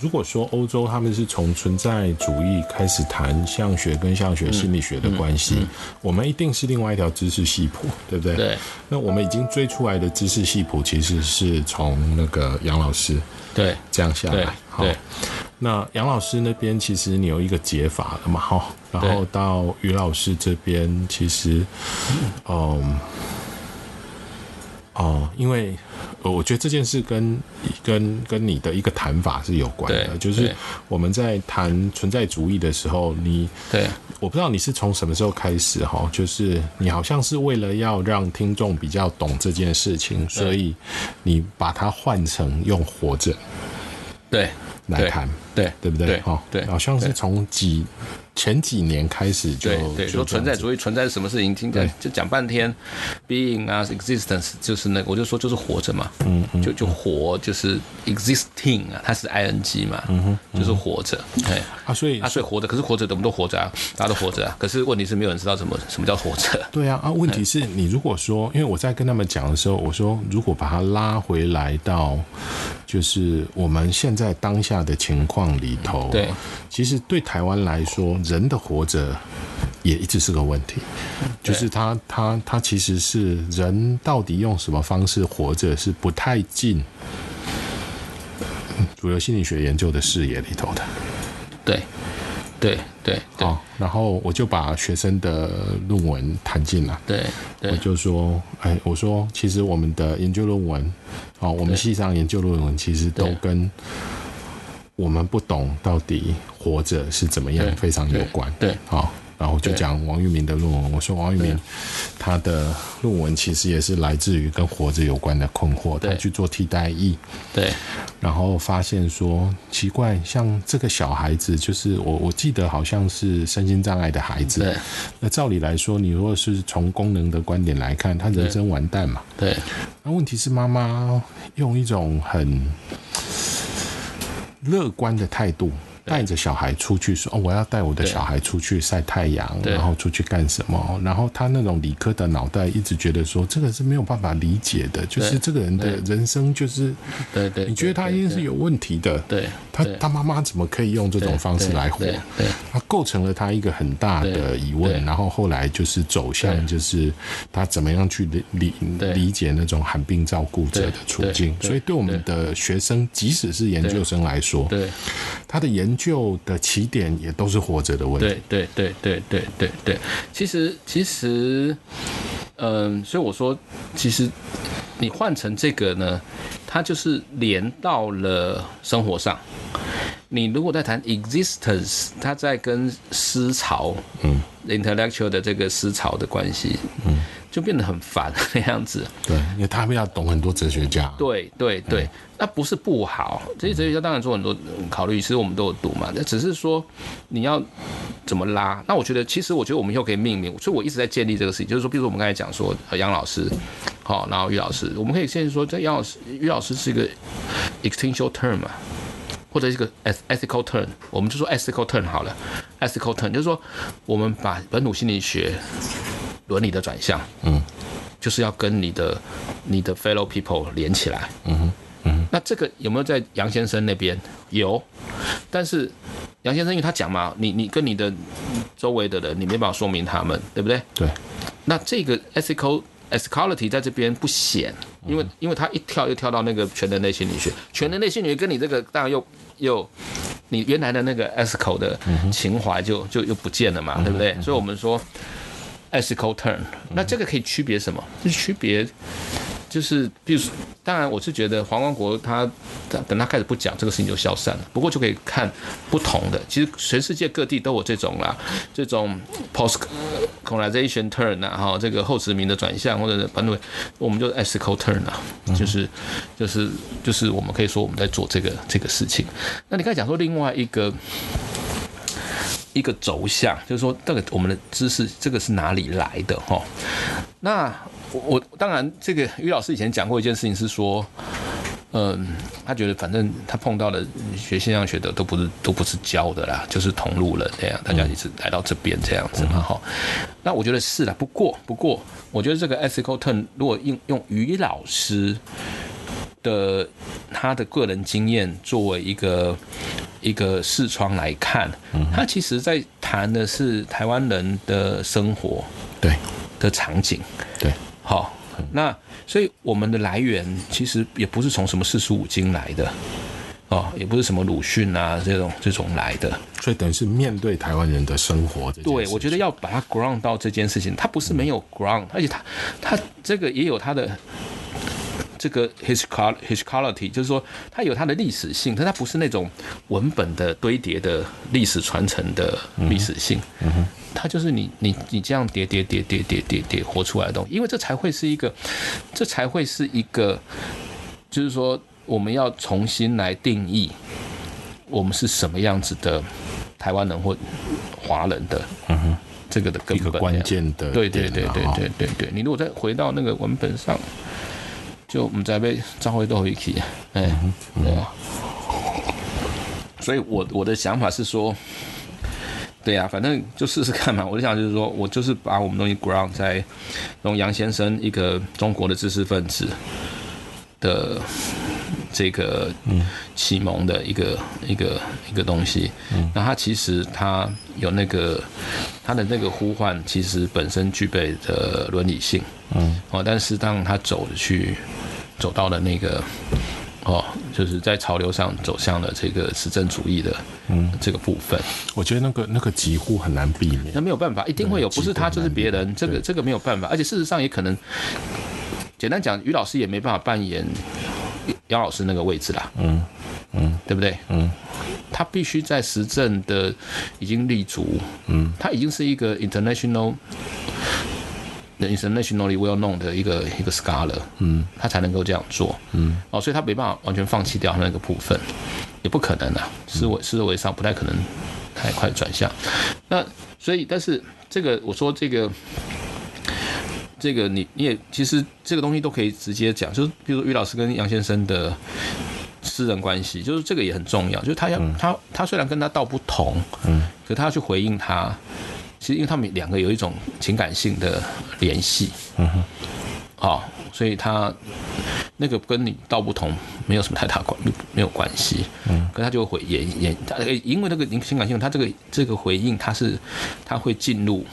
如果说欧洲他们是从存在主义开始谈相学跟相学心理学的关系，嗯嗯嗯、我们一定是另外一条知识系谱，对不对？对。那我们已经追出来的知识系谱，其实是从那个杨老师对这样下来。好，那杨老师那边其实你有一个解法了嘛？好，然后到于老师这边，其实，嗯，哦，因为。我觉得这件事跟跟跟你的一个谈法是有关的，就是我们在谈存在主义的时候，你对，我不知道你是从什么时候开始哈，就是你好像是为了要让听众比较懂这件事情，所以你把它换成用活着。对来谈，对对不对？哈，对，好像是从几。前几年开始就对对说存在主义存在是什么事情，听讲就讲半天，being 啊，existence 就是那个，我就说就是活着嘛，嗯，就就活就是 existing 啊，它是 ing 嘛，嗯哼，就是活着，对。啊，所以啊，所以活着，可是活着我们都活着啊，大家都活着啊，可是问题是没有人知道什么什么叫活着，对啊啊，问题是你如果说，因为我在跟他们讲的时候，我说如果把它拉回来到就是我们现在当下的情况里头，对，其实对台湾来说。人的活着也一直是个问题，就是他他他其实是人到底用什么方式活着是不太进主流心理学研究的视野里头的。对对对，好，然后我就把学生的论文谈进来。对，我就说，哎，我说其实我们的研究论文，哦，我们系上研究论文其实都跟。我们不懂到底活着是怎么样，非常有关。对，好，然后就讲王玉明的论文。我说王玉明他的论文其实也是来自于跟活着有关的困惑，他去做替代役。对，然后发现说奇怪，像这个小孩子，就是我我记得好像是身心障碍的孩子。对，那照理来说，你如果是从功能的观点来看，他人生完蛋嘛。对，那问题是妈妈用一种很。乐观的态度。带着小孩出去说哦，我要带我的小孩出去晒太阳，然后出去干什么？然后他那种理科的脑袋一直觉得说这个是没有办法理解的，就是这个人的人生就是，对对，你觉得他一定是有问题的。对，他他妈妈怎么可以用这种方式来活？对，他构成了他一个很大的疑问。然后后来就是走向就是他怎么样去理理理解那种罕病照顾者的处境。所以对我们的学生，即使是研究生来说，对他的研。研究的起点也都是活着的问题。对对对对对对对，其实其实，嗯，所以我说，其实你换成这个呢，它就是连到了生活上。你如果在谈 existence，它在跟思潮，嗯，intellectual 的这个思潮的关系，嗯。就变得很烦那样子，对，因为他们要懂很多哲学家，对对对，那不是不好，这些哲学家当然做很多考虑，其实我们都有读嘛，那只是说你要怎么拉。那我觉得，其实我觉得我们以后可以命名，所以我一直在建立这个事情，就是说，比如说我们刚才讲说杨老师，好，然后于老师，我们可以先说，这杨老师、于老师是一个 existential term 嘛，或者一个 ethical term，我们就说 ethical term 好了，ethical term 就是说我们把本土心理学。伦理的转向，嗯，就是要跟你的你的 fellow people 连起来，嗯哼，嗯，那这个有没有在杨先生那边有？但是杨先生因为他讲嘛，你你跟你的周围的人，你没办法说明他们，对不对？对。那这个 ethical ethicality 在这边不显，因为因为他一跳又跳到那个全人类心理学，全人类心理学跟你这个当然又又你原来的那个 ethical 的情怀就就又不见了嘛，对不对？所以我们说。Ethical term，那这个可以区别什么？是区别，就是，比如说，当然我是觉得黄光国他等他开始不讲这个事情就消散了。不过就可以看不同的，其实全世界各地都有这种啦，这种 post colonization turn 啊，哈，这个后殖民的转向或者反正我们就 ethical turn 啊，就是就是就是我们可以说我们在做这个这个事情。那你刚才讲说另外一个。一个轴向，就是说，这个我们的知识，这个是哪里来的哈？那我我当然，这个于老师以前讲过一件事情，是说，嗯，他觉得反正他碰到的学现象学的都不是都不是教的啦，就是同路人这样，大家一直来到这边这样子嘛哈。那我觉得是啦，不过不过，我觉得这个 ethical turn 如果用用于老师的他的个人经验作为一个一个视窗来看，他其实在谈的是台湾人的生活，对的场景，对，好，那所以我们的来源其实也不是从什么四书五经来的。哦，也不是什么鲁迅啊这种这种来的，所以等于是面对台湾人的生活。对，我觉得要把它 ground 到这件事情，它不是没有 ground，而且它它这个也有它的这个 historicity，就是说它有它的历史性，但它不是那种文本的堆叠的历史传承的历史性。嗯哼，它就是你你你这样叠叠叠叠叠叠叠活出来的东西，因为这才会是一个，这才会是一个，就是说。我们要重新来定义，我们是什么样子的台湾人或华人的，嗯哼，这个的根本关键的，对对对对对对对。你如果再回到那个文本上，就我们再被召回到一起，哎，对啊。所以我我的想法是说，对呀，反正就试试看嘛。我的想法就是说，我就是把我们东西 ground 在用杨先生一个中国的知识分子的。这个启蒙的一个一个一个东西，嗯那他其实他有那个他的那个呼唤，其实本身具备的伦理性，嗯，哦，但是当他走的去走到了那个哦，就是在潮流上走向了这个实证主义的嗯。这个部分，我觉得那个那个几乎很难避免，那没有办法，一定会有，不是他就是别人，这个这个没有办法，而且事实上也可能，简单讲，于老师也没办法扮演。姚老师那个位置啦，嗯嗯，对不对？嗯，他必须在实证的已经立足，嗯，他已经是一个 international、internationally well known 的一个一个 scholar，嗯，他才能够这样做，嗯，哦，所以他没办法完全放弃掉那个部分，也不可能啊，思维思维上不太可能太快转向。那所以，但是这个我说这个。这个你你也其实这个东西都可以直接讲，就是比如说于老师跟杨先生的私人关系，就是这个也很重要。就是他要他他虽然跟他道不同，嗯，可他要去回应他，其实因为他们两个有一种情感性的联系，嗯哼，好，所以他那个跟你道不同没有什么太大关没有关系，嗯，可他就会回演演他因为那个情感性，他这个这个回应他是他会进入。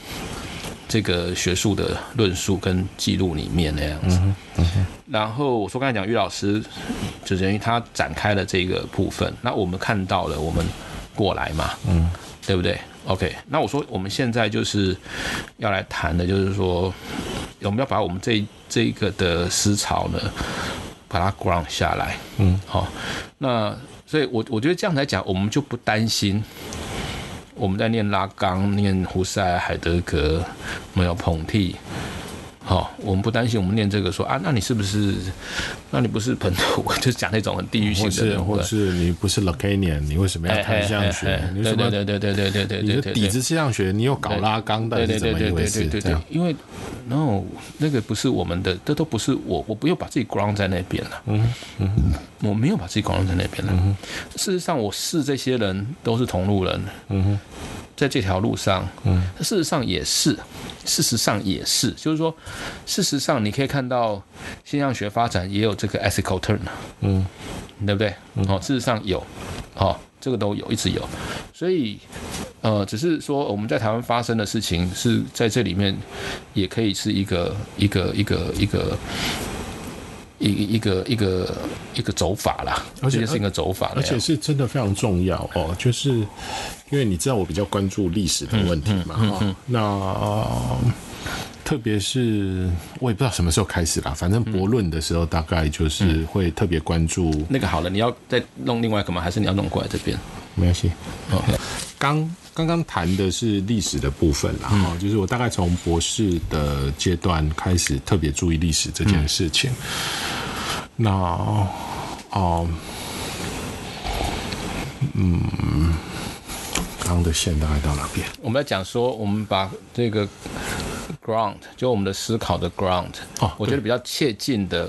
这个学术的论述跟记录里面那样子，嗯嗯、然后我说刚才讲于老师，就等于他展开了这个部分，那我们看到了，我们过来嘛，嗯，对不对？OK，那我说我们现在就是要来谈的，就是说我们要把我们这这一个的思潮呢，把它 ground 下来，嗯，好，那所以我我觉得这样来讲，我们就不担心。我们在念拉冈、念胡塞、海德格，没有蓬蒂。好，我们不担心。我们念这个说啊，那你是不是？那你不是本土？就是讲那种很地域性的人，或是你不是 Lacanian，你为什么要谈气象学？对对对对对对对对，你的底子气象学，你又搞拉冈，到底是怎么一回事？对对对，因为 no，那个不是我们的，这都不是我，我不用把自己 ground 在那边了。嗯嗯，我没有把自己 ground 在那边了。嗯，事实上，我是这些人都是同路人。嗯哼。在这条路上，嗯，事实上也是，事实上也是，就是说，事实上你可以看到，现象学发展也有这个 ethical turn，嗯，对不对？哦，事实上有，哦，这个都有，一直有，所以，呃，只是说我们在台湾发生的事情是在这里面，也可以是一个一个一个一个一一一个一个一个走法啦，而且是一个走法，而且是真的非常重要哦，就是。因为你知道我比较关注历史的问题嘛，哈，那特别是我也不知道什么时候开始啦，反正博论的时候大概就是会特别关注。那个好了，你要再弄另外一个吗？还是你要弄过来这边？没关系。OK，刚刚刚谈的是历史的部分啦，哈，就是我大概从博士的阶段开始特别注意历史这件事情。那哦，嗯。刚的线大概到哪边？我们要讲说，我们把这个 ground，就我们的思考的 ground，哦，我觉得比较切近的，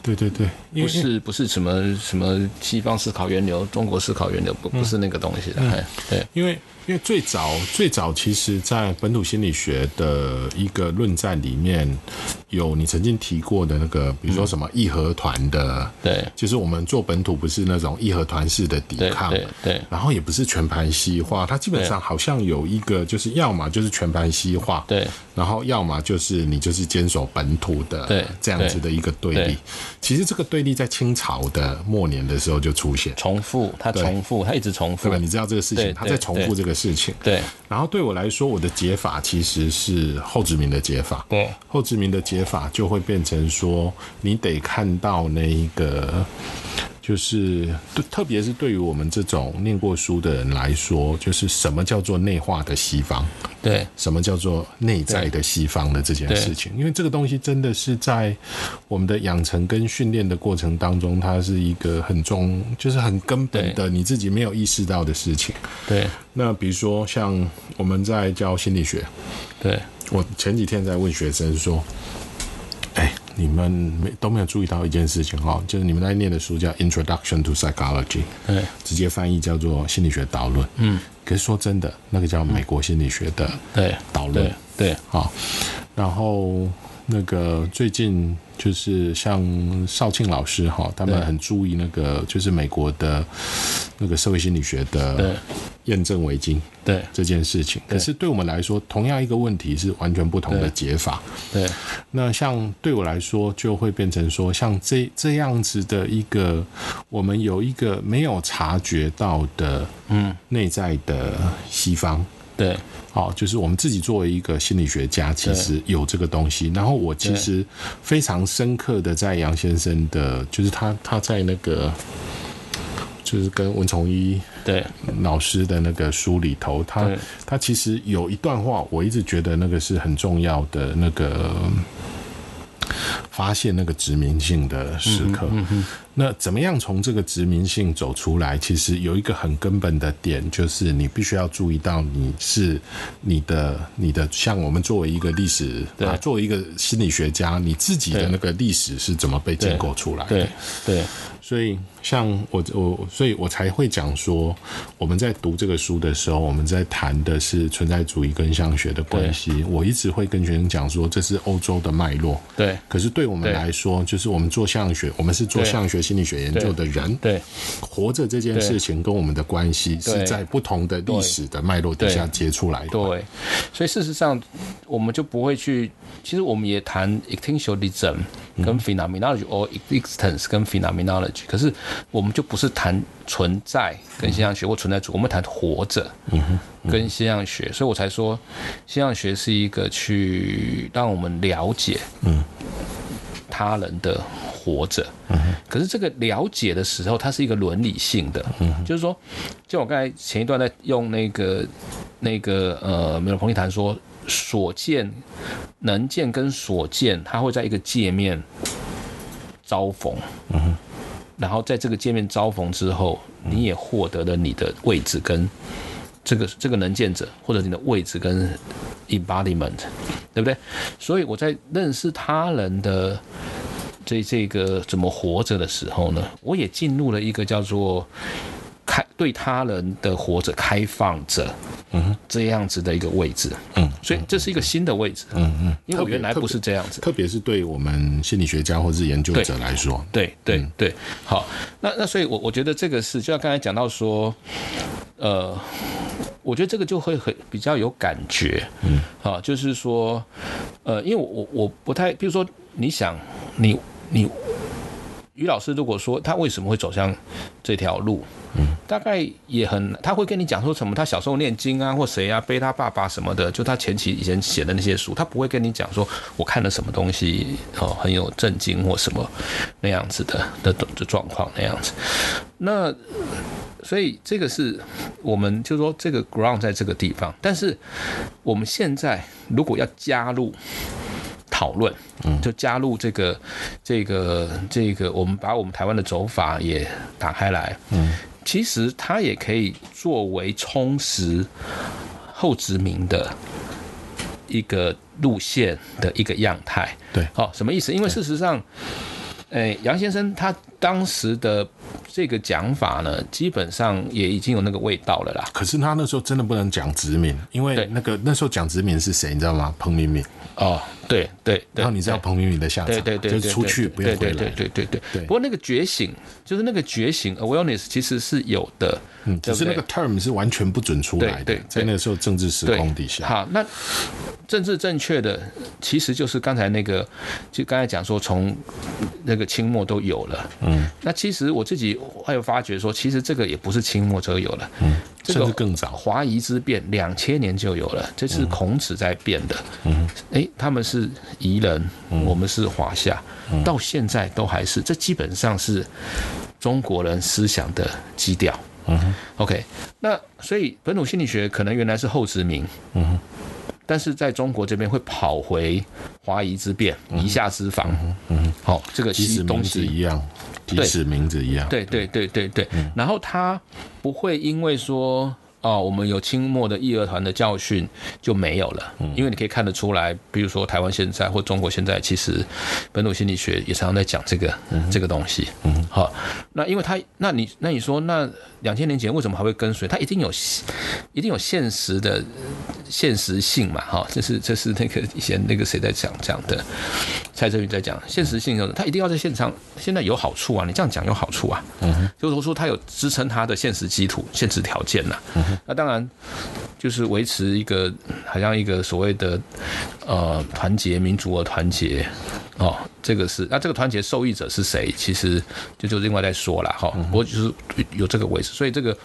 对对对，不是不是什么什么西方思考源流、中国思考源流，不不是那个东西的，嗯、对，因为。因因为最早最早，其实，在本土心理学的一个论战里面，有你曾经提过的那个，比如说什么义和团的，对，就是我们做本土不是那种义和团式的抵抗，对，对，然后也不是全盘西化，它基本上好像有一个，就是要么就是全盘西化，对，然后要么就是你就是坚守本土的，对，这样子的一个对立。其实这个对立在清朝的末年的时候就出现，重复，它重复，它一直重复，对吧？你知道这个事情，它在重复这个事情，对。然后对我来说，我的解法其实是后殖民的解法，对，后殖民的解法就会变成说，你得看到那一个。就是，特别是对于我们这种念过书的人来说，就是什么叫做内化的西方？对，什么叫做内在的西方的这件事情？因为这个东西真的是在我们的养成跟训练的过程当中，它是一个很重，就是很根本的，你自己没有意识到的事情。对。那比如说，像我们在教心理学，对，我前几天在问学生说。哎，你们没都没有注意到一件事情哈，就是你们在念的书叫《Introduction to Psychology》，对，直接翻译叫做心理学导论。嗯，可是说真的，那个叫美国心理学的对。导论，对，好，然后那个最近就是像邵庆老师哈，他们很注意那个就是美国的那个社会心理学的验证围巾。对这件事情，可是对我们来说，同样一个问题是完全不同的解法。对，那像对我来说，就会变成说，像这这样子的一个，我们有一个没有察觉到的，嗯，内在的西方。对，好，就是我们自己作为一个心理学家，其实有这个东西。然后我其实非常深刻的在杨先生的，就是他他在那个。就是跟文崇一对老师的那个书里头，他他其实有一段话，我一直觉得那个是很重要的那个发现那个殖民性的时刻。那怎么样从这个殖民性走出来？其实有一个很根本的点，就是你必须要注意到你是你的你的，像我们作为一个历史啊，作为一个心理学家，你自己的那个历史是怎么被建构出来的？对对。所以，像我我，所以我才会讲说，我们在读这个书的时候，我们在谈的是存在主义跟相学的关系。我一直会跟学生讲说，这是欧洲的脉络。对。可是对我们来说，就是我们做相学，我们是做相学心理学研究的人。对。活着这件事情跟我们的关系是在不同的历史的脉络底下结出来的。对。所以事实上，我们就不会去。其实我们也谈 existentialism 跟 phenomenology or existence 跟 phenomenology。可是，我们就不是谈存在跟现象学或存在主，我们谈活着，跟现象学，所以我才说，现象学是一个去让我们了解，他人的活着，可是这个了解的时候，它是一个伦理性的，就是说，就我刚才前一段在用那个那个呃，梅洛庞蒂谈说，所见能见跟所见，它会在一个界面遭逢，嗯然后在这个界面遭逢之后，你也获得了你的位置跟这个这个能见者，或者你的位置跟 embodiment，对不对？所以我在认识他人的这这个怎么活着的时候呢，我也进入了一个叫做开对他人的活着开放着。嗯，这样子的一个位置，嗯，所以这是一个新的位置，嗯嗯，因为我原来不是这样子，特别是对我们心理学家或是研究者来说，对对对，好，那那所以，我我觉得这个是，就像刚才讲到说，呃，我觉得这个就会很比较有感觉，嗯，好，就是说，呃，因为我我我不太，比如说，你想，你你。于老师如果说他为什么会走向这条路，嗯，大概也很，他会跟你讲说什么？他小时候念经啊，或谁啊，背他爸爸什么的，就他前期以前写的那些书，他不会跟你讲说我看了什么东西哦，很有震惊或什么那样子的的的状况那样子。那所以这个是我们就说这个 ground 在这个地方，但是我们现在如果要加入。讨论，嗯，就加入这个，这个，这个，我们把我们台湾的走法也打开来，嗯，其实它也可以作为充实后殖民的一个路线的一个样态，对，好，什么意思？因为事实上，诶，杨先生他当时的这个讲法呢，基本上也已经有那个味道了啦。可是他那时候真的不能讲殖民，因为那个那时候讲殖民是谁，你知道吗？彭明敏。哦，对对。然后你知道彭明敏的下场，对对对，就是出去不要回来。对对对对对。不过那个觉醒，就是那个觉醒，awareness 其实是有的。嗯，只是那个 term 是完全不准出来的，在那个时候政治时空底下。好，那政治正确的其实就是刚才那个，就刚才讲说从那个清末都有了。嗯，那其实我自己还有发觉说，其实这个也不是清末就有了，嗯，甚至更早。华夷之辨两千年就有了，这是孔子在变的。嗯，哎，他们是夷人，我们是华夏，到现在都还是，这基本上是中国人思想的基调。嗯哼，OK，那所以本土心理学可能原来是后殖民，嗯哼，但是在中国这边会跑回华夷之辨，夷夏之防，嗯哼，好，这个西东西一样，即使名字一样，对对对对对，然后他不会因为说。哦，我们有清末的义和团的教训就没有了，因为你可以看得出来，比如说台湾现在或中国现在，其实本土心理学也常常在讲这个这个东西。嗯，好，那因为他，那你那你说，那两千年前为什么还会跟随？他一定有一定有现实的现实性嘛？哈，这是这是那个以前那个谁在讲讲的，蔡正宇在讲现实性，他一定要在现场，现在有好处啊，你这样讲有好处啊，嗯，就是说他有支撑他的现实基础、现实条件呐。那当然，就是维持一个好像一个所谓的呃团结民族的团结。哦，这个是那这个团结受益者是谁？其实就就另外再说了哈。不过就是有这个维持，所以这个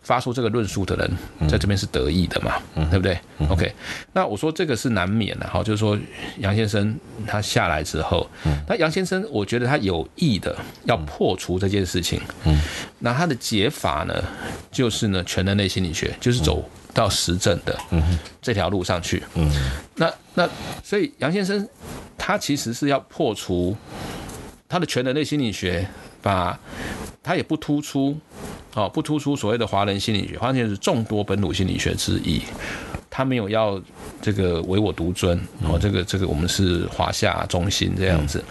发出这个论述的人在这边是得益的嘛，对不对？OK，那我说这个是难免的哈，就是说杨先生他下来之后，那杨先生我觉得他有意的要破除这件事情，那他的解法呢，就是呢全人类心理。学就是走到实证的这条路上去。嗯，那那所以杨先生他其实是要破除他的全人类心理学，把他也不突出哦，不突出所谓的华人心理学，华人是众多本土心理学之一。他没有要这个唯我独尊哦，这个这个我们是华夏中心这样子。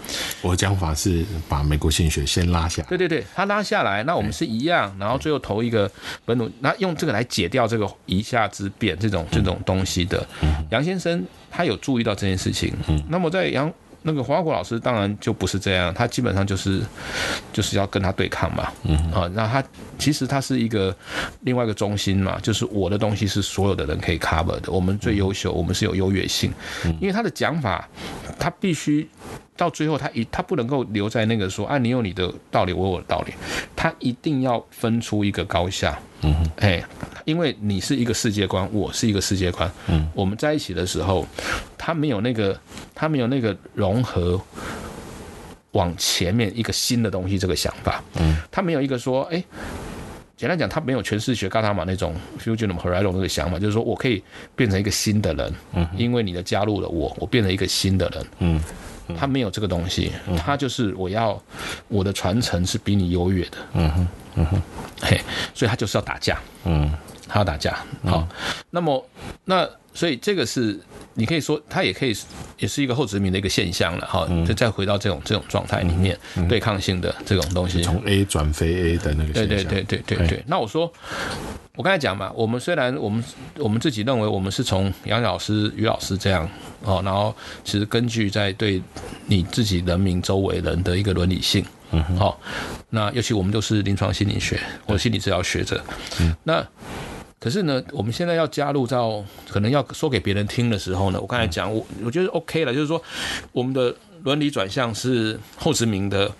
我的讲法是把美国心理学先拉下。对对对，他拉下来，那我们是一样，然后最后投一个本土，那用这个来解掉这个一下之变这种这种东西的。杨先生他有注意到这件事情。嗯那么在杨。那个黄国老师当然就不是这样，他基本上就是就是要跟他对抗嘛，嗯。啊，那他其实他是一个另外一个中心嘛，就是我的东西是所有的人可以 cover 的，我们最优秀，我们是有优越性，因为他的讲法，他必须到最后他一他不能够留在那个说啊，你有你的道理，我有我的道理，他一定要分出一个高下，嗯哼，哎，因为你是一个世界观，我是一个世界观，嗯，我们在一起的时候。他没有那个，他没有那个融合往前面一个新的东西这个想法。嗯，他没有一个说，哎，简单讲，他没有诠释学伽塔玛那种 fusion h o r i z o n 那个想法，就是说我可以变成一个新的人。嗯，因为你的加入了我，我变成一个新的人。嗯，他没有这个东西，他就是我要我的传承是比你优越的。嗯哼，嗯哼，嘿，所以他就是要打架。嗯，他要打架。好，那么那所以这个是。你可以说，他也可以，也是一个后殖民的一个现象了哈。就再回到这种这种状态里面，对抗性的这种东西，从 A 转非 A 的那个现象。对对对对对对。那我说，我刚才讲嘛，我们虽然我们我们自己认为我们是从杨老师、于老师这样哦，然后其实根据在对你自己人民周围人的一个伦理性，嗯，好，那尤其我们都是临床心理学或者心理治疗学者，嗯，那。可是呢，我们现在要加入到可能要说给别人听的时候呢，我刚才讲，我我觉得 OK 了，就是说我们的伦理转向是后殖民的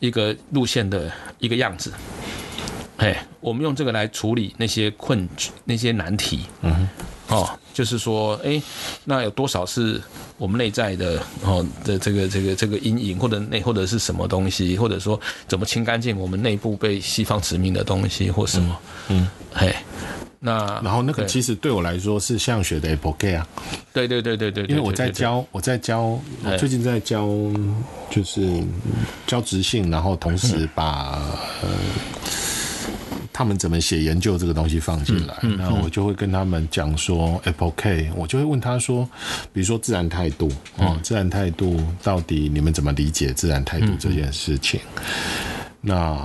一个路线的一个样子。哎，我们用这个来处理那些困局、那些难题。嗯，哦，就是说，哎，那有多少是我们内在的哦的这个这个这个阴影，或者内或者是什么东西，或者说怎么清干净我们内部被西方殖民的东西或什么？嗯，嘿。那然后那个其实对我来说是像学的 epoche 啊，对对对对对，因为我在教我在教我最近在教就是教直性，然后同时把呃他们怎么写研究这个东西放进来，然后我就会跟他们讲说 epoche，我就会问他说，比如说自然态度哦，自然态度到底你们怎么理解自然态度这件事情？那。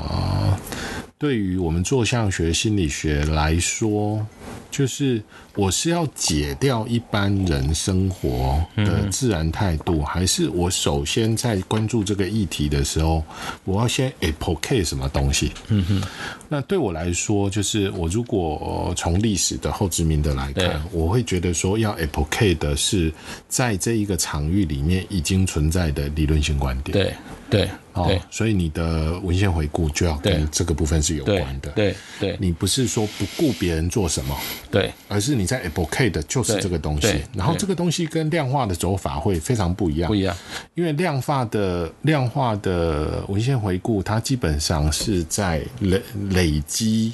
对于我们做象学心理学来说，就是我是要解掉一般人生活的自然态度，嗯、还是我首先在关注这个议题的时候，我要先 applique 什么东西？嗯哼。那对我来说，就是我如果从历史的后殖民的来看，我会觉得说要 applique 的是在这一个场域里面已经存在的理论性观点。对。对，哦，所以你的文献回顾就要跟这个部分是有关的。对，对，你不是说不顾别人做什么，对，而是你在 advocate 的就是这个东西。然后这个东西跟量化的走法会非常不一样，不一样。因为量化的量化的文献回顾，它基本上是在累累积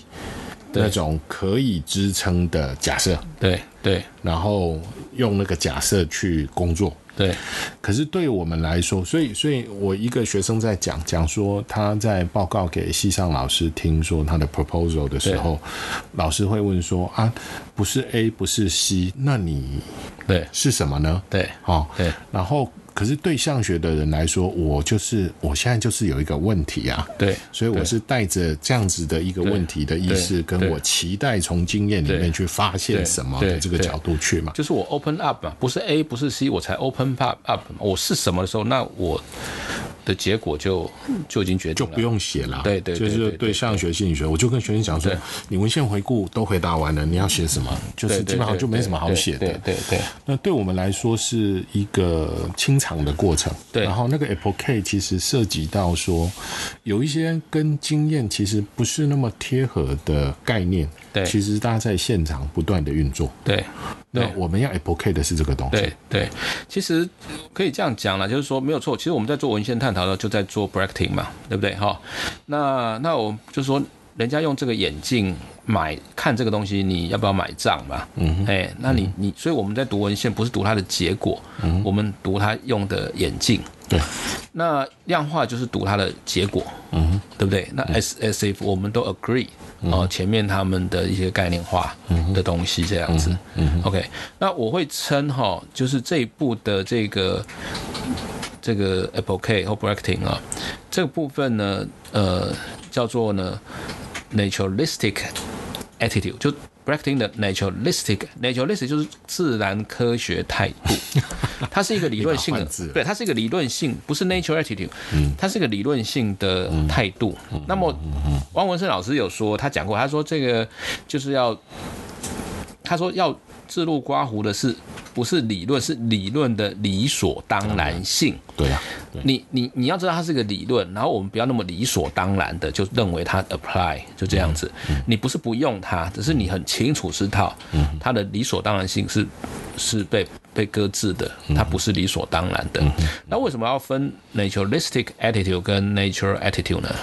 那种可以支撑的假设，对对，然后用那个假设去工作。对，可是对我们来说，所以，所以我一个学生在讲讲说，他在报告给系上老师听说他的 proposal 的时候，老师会问说啊，不是 A，不是 C，那你对。是什么呢？对，好，对，然后。可是对象学的人来说，我就是我现在就是有一个问题啊，对，所以我是带着这样子的一个问题的意识，跟我期待从经验里面去发现什么的这个角度去嘛，就是我 open up 嘛，不是 A 不是 C，我才 open up up，我是什么的时候，那我。的结果就就已经决定了，就不用写了。对对，就是对上学心理学，我就跟学生讲说，你文献回顾都回答完了，你要写什么？就是基本上就没什么好写的。对对对。那对我们来说是一个清场的过程。对。然后那个 applique 其实涉及到说，有一些跟经验其实不是那么贴合的概念。对。其实大家在现场不断的运作。对。那我们要 applique 的是这个东西。对对。其实可以这样讲了，就是说没有错。其实我们在做文献探讨的，就在做 bracketing 嘛，对不对？哈，那那我就说，人家用这个眼镜买看这个东西，你要不要买账嘛？嗯，哎，那你你，所以我们在读文献，不是读它的结果，嗯，我们读它用的眼镜。对，那量化就是赌它的结果，嗯，对不对？那 S S F 我们都 agree，哦，前面他们的一些概念化的东西这样子，嗯，OK，那我会称哈，就是这一步的这个。这个 applique 或 bracketing 啊，这个部分呢，呃，叫做呢 naturalistic attitude，就 bracketing 的 naturalistic，naturalistic 就是自然科学态度，它是一个理论性的，对，它是一个理论性，不是 nature attitude，它是一个理论性的态度。那么汪文生老师有说，他讲过，他说这个就是要，他说要自录刮胡的是。不是理论，是理论的理所当然性。对呀，你你你要知道它是个理论，然后我们不要那么理所当然的就认为它 apply 就这样子。你不是不用它，只是你很清楚知道它的理所当然性是是被。被搁置的，它不是理所当然的。嗯、那为什么要分 naturalistic attitude 跟 natural attitude 呢？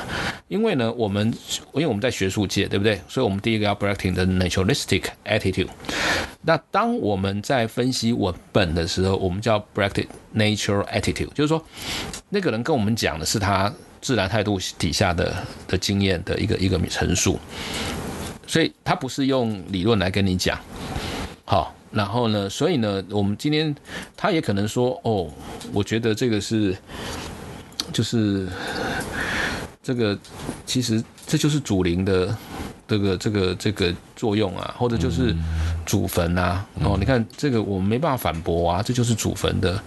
因为呢，我们因为我们在学术界，对不对？所以我们第一个要 bracketing 的 naturalistic attitude。那当我们在分析文本的时候，我们叫 bracketing natural attitude，就是说那个人跟我们讲的是他自然态度底下的的经验的一个一个陈述，所以他不是用理论来跟你讲，好。然后呢，所以呢，我们今天他也可能说，哦，我觉得这个是，就是这个其实这就是祖灵的这个这个这个作用啊，或者就是祖坟啊，哦，你看这个我们没办法反驳啊，这就是祖坟的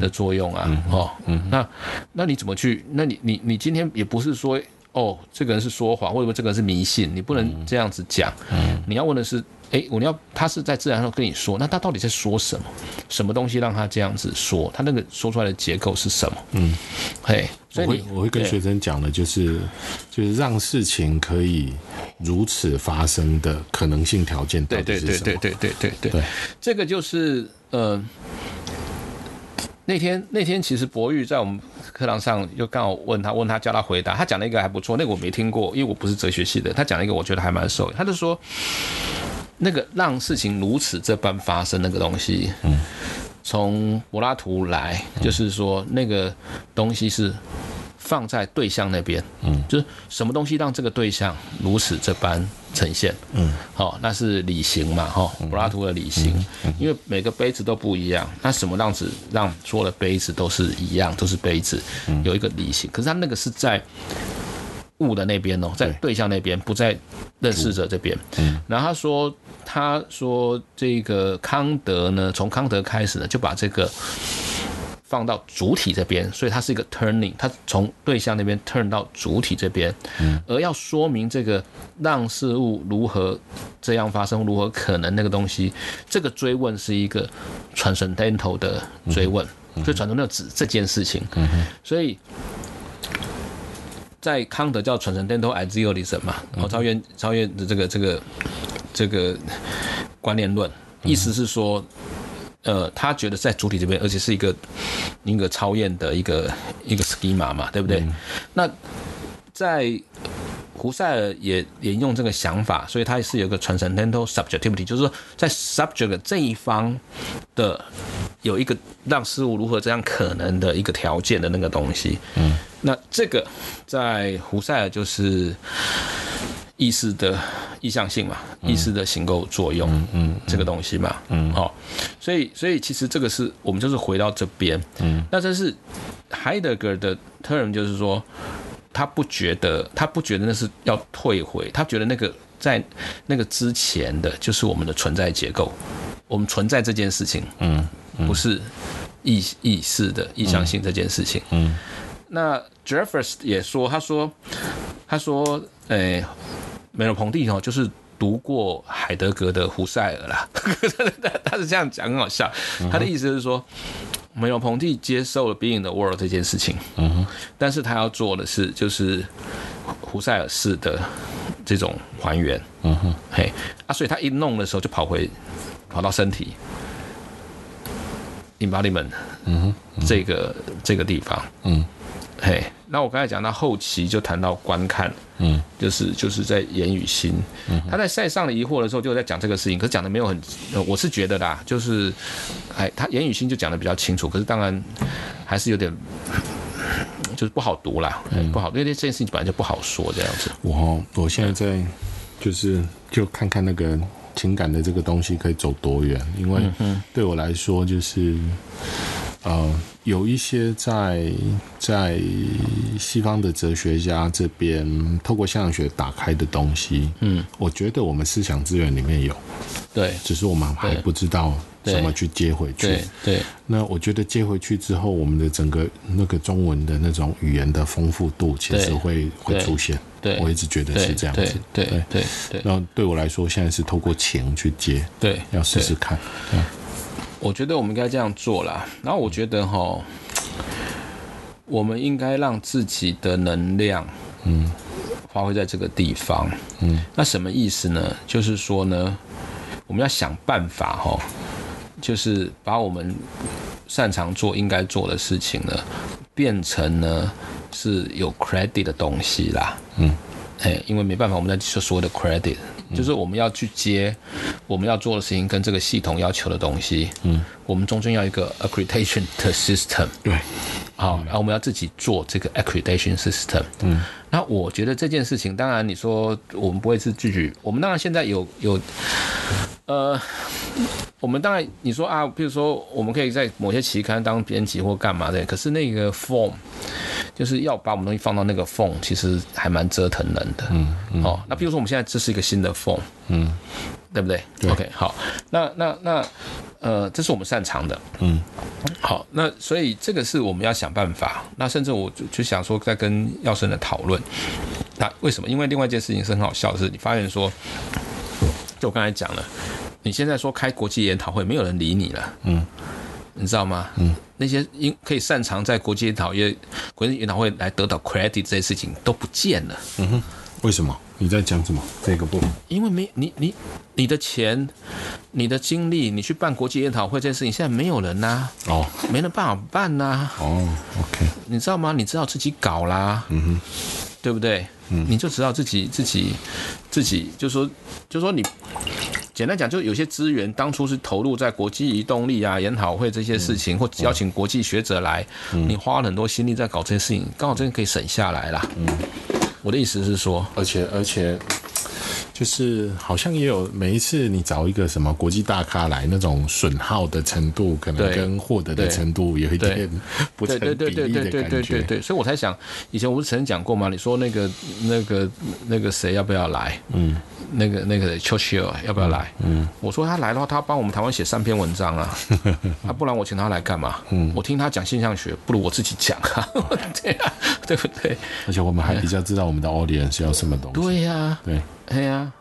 的作用啊，哦，那那你怎么去？那你你你今天也不是说，哦，这个人是说谎，或者说这个人是迷信，你不能这样子讲，嗯你要问的是。哎，我要他是在自然上跟你说，那他到底在说什么？什么东西让他这样子说？他那个说出来的结构是什么？嗯，嘿，所以我会我会跟学生讲的就是，就是让事情可以如此发生的可能性条件到底是什么？对对对对对对对对，这个就是呃，那天那天其实博玉在我们课堂上又刚好问他问他叫他回答，他讲了一个还不错，那个我没听过，因为我不是哲学系的，他讲了一个我觉得还蛮受，他就说。那个让事情如此这般发生那个东西，嗯，从柏拉图来，就是说那个东西是放在对象那边，嗯，就是什么东西让这个对象如此这般呈现，嗯，好，那是理型嘛，哈，柏拉图的理型，因为每个杯子都不一样，那什么样子让所有的杯子都是一样，都是杯子，有一个理型，可是它那个是在。物的那边哦，在对象那边，不在认识者这边。嗯，然后他说，他说这个康德呢，从康德开始呢，就把这个放到主体这边，所以它是一个 turning，它从对象那边 turn 到主体这边。嗯，而要说明这个让事物如何这样发生，如何可能那个东西，这个追问是一个 transcendental 的追问，所以 transcendental 指这件事情。嗯哼，所以。在康德叫 transcendental idealism 嘛，然后超越超越的这个这个这个观念论，意思是说，呃，他觉得在主体这边，而且是一个一个超验的一个一个 schema 嘛，对不对？那在胡塞尔也沿用这个想法，所以他也是有一个 transcendental subjectivity，就是说在 subject 这一方的有一个让事物如何这样可能的一个条件的那个东西。嗯，那这个在胡塞尔就是意识的意向性嘛，意识的形构作用，嗯，这个东西嘛，嗯，好，所以所以其实这个是我们就是回到这边，嗯，那这是海德格的 term，就是说。他不觉得，他不觉得那是要退回，他觉得那个在那个之前的就是我们的存在结构，我们存在这件事情，嗯，不是意意识的意向性这件事情，嗯。那 Jeffers 也说，他说，他说，诶、欸，梅洛庞蒂哦，就是读过海德格的胡塞尔啦，他是这样讲，很好笑，他的意思是说。梅洛庞蒂接受了 being the world 这件事情，嗯哼，但是他要做的是就是胡塞尔式的这种还原，嗯哼，嘿，啊，所以他一弄的时候就跑回跑到身体 embodiment，嗯哼，这个这个地方，嗯。嘿，那我刚才讲到后期就谈到观看，嗯，就是就是在言语心，嗯，他在赛上的疑惑的时候就在讲这个事情，可是讲的没有很，我是觉得啦，就是，哎，他言语心就讲的比较清楚，可是当然还是有点，就是不好读啦，嗯，不好，因为这件事情本来就不好说这样子。我我现在在就是就看看那个情感的这个东西可以走多远，因为对我来说就是。呃，有一些在在西方的哲学家这边透过现象学打开的东西，嗯，我觉得我们思想资源里面有，对，只是我们还不知道怎么去接回去。对，对，那我觉得接回去之后，我们的整个那个中文的那种语言的丰富度，其实会会出现。对，我一直觉得是这样子。对对对对。那对我来说，现在是透过情去接，对，要试试看。我觉得我们应该这样做啦。然后我觉得哈，我们应该让自己的能量，嗯，发挥在这个地方，嗯。那什么意思呢？就是说呢，我们要想办法哈，就是把我们擅长做、应该做的事情呢，变成呢是有 credit 的东西啦，嗯。哎，因为没办法，我们在说所谓的 credit。就是我们要去接我们要做的事情跟这个系统要求的东西，嗯，我们中间要一个 accreditation 的 system，对，好，然后我们要自己做这个 accreditation system，嗯，那我觉得这件事情，当然你说我们不会是拒绝，我们当然现在有有，呃，我们当然你说啊，比如说我们可以在某些期刊当编辑或干嘛的，可是那个 form。就是要把我们东西放到那个 form，其实还蛮折腾人的。嗯，嗯哦，那比如说我们现在这是一个新的 form，嗯，对不对，对？OK，好，那那那呃，这是我们擅长的。嗯，好，那所以这个是我们要想办法。那甚至我就就想说，在跟药生的讨论，那为什么？因为另外一件事情是很好笑的是，你发现说，就我刚才讲了，你现在说开国际研讨会，没有人理你了。嗯。你知道吗？嗯，那些因可以擅长在国际研讨会、国际研讨会来得到 credit 这些事情都不见了。嗯哼，为什么？你在讲什么？这个部分？因为没你你你的钱、你的精力，你去办国际研讨会这件事情，现在没有人呐、啊。哦，没人办好办呐、啊。哦，OK。你知道吗？你知道自己搞啦。嗯哼，对不对？嗯，你就知道自己自己自己，就说就说你。简单讲，就有些资源当初是投入在国际移动力啊、研讨会这些事情，或邀请国际学者来，你花了很多心力在搞这些事情，刚好这个可以省下来啦。嗯，我的意思是说，而且而且。就是好像也有每一次你找一个什么国际大咖来，那种损耗的程度可能跟获得的程度有一点不成比例的感觉。对对对对对对对，所以我才想，以前我不是曾经讲过吗？你说那个那个那个谁要不要来？嗯。那个那个 Churchill 要不要来？嗯，我说他来的话，他帮我们台湾写三篇文章啊，啊，不然我请他来干嘛？嗯，我听他讲现象学，不如我自己讲啊，对啊，对不对？而且我们还比较知道我们的 audience 要什么东西。对呀，对，对呀。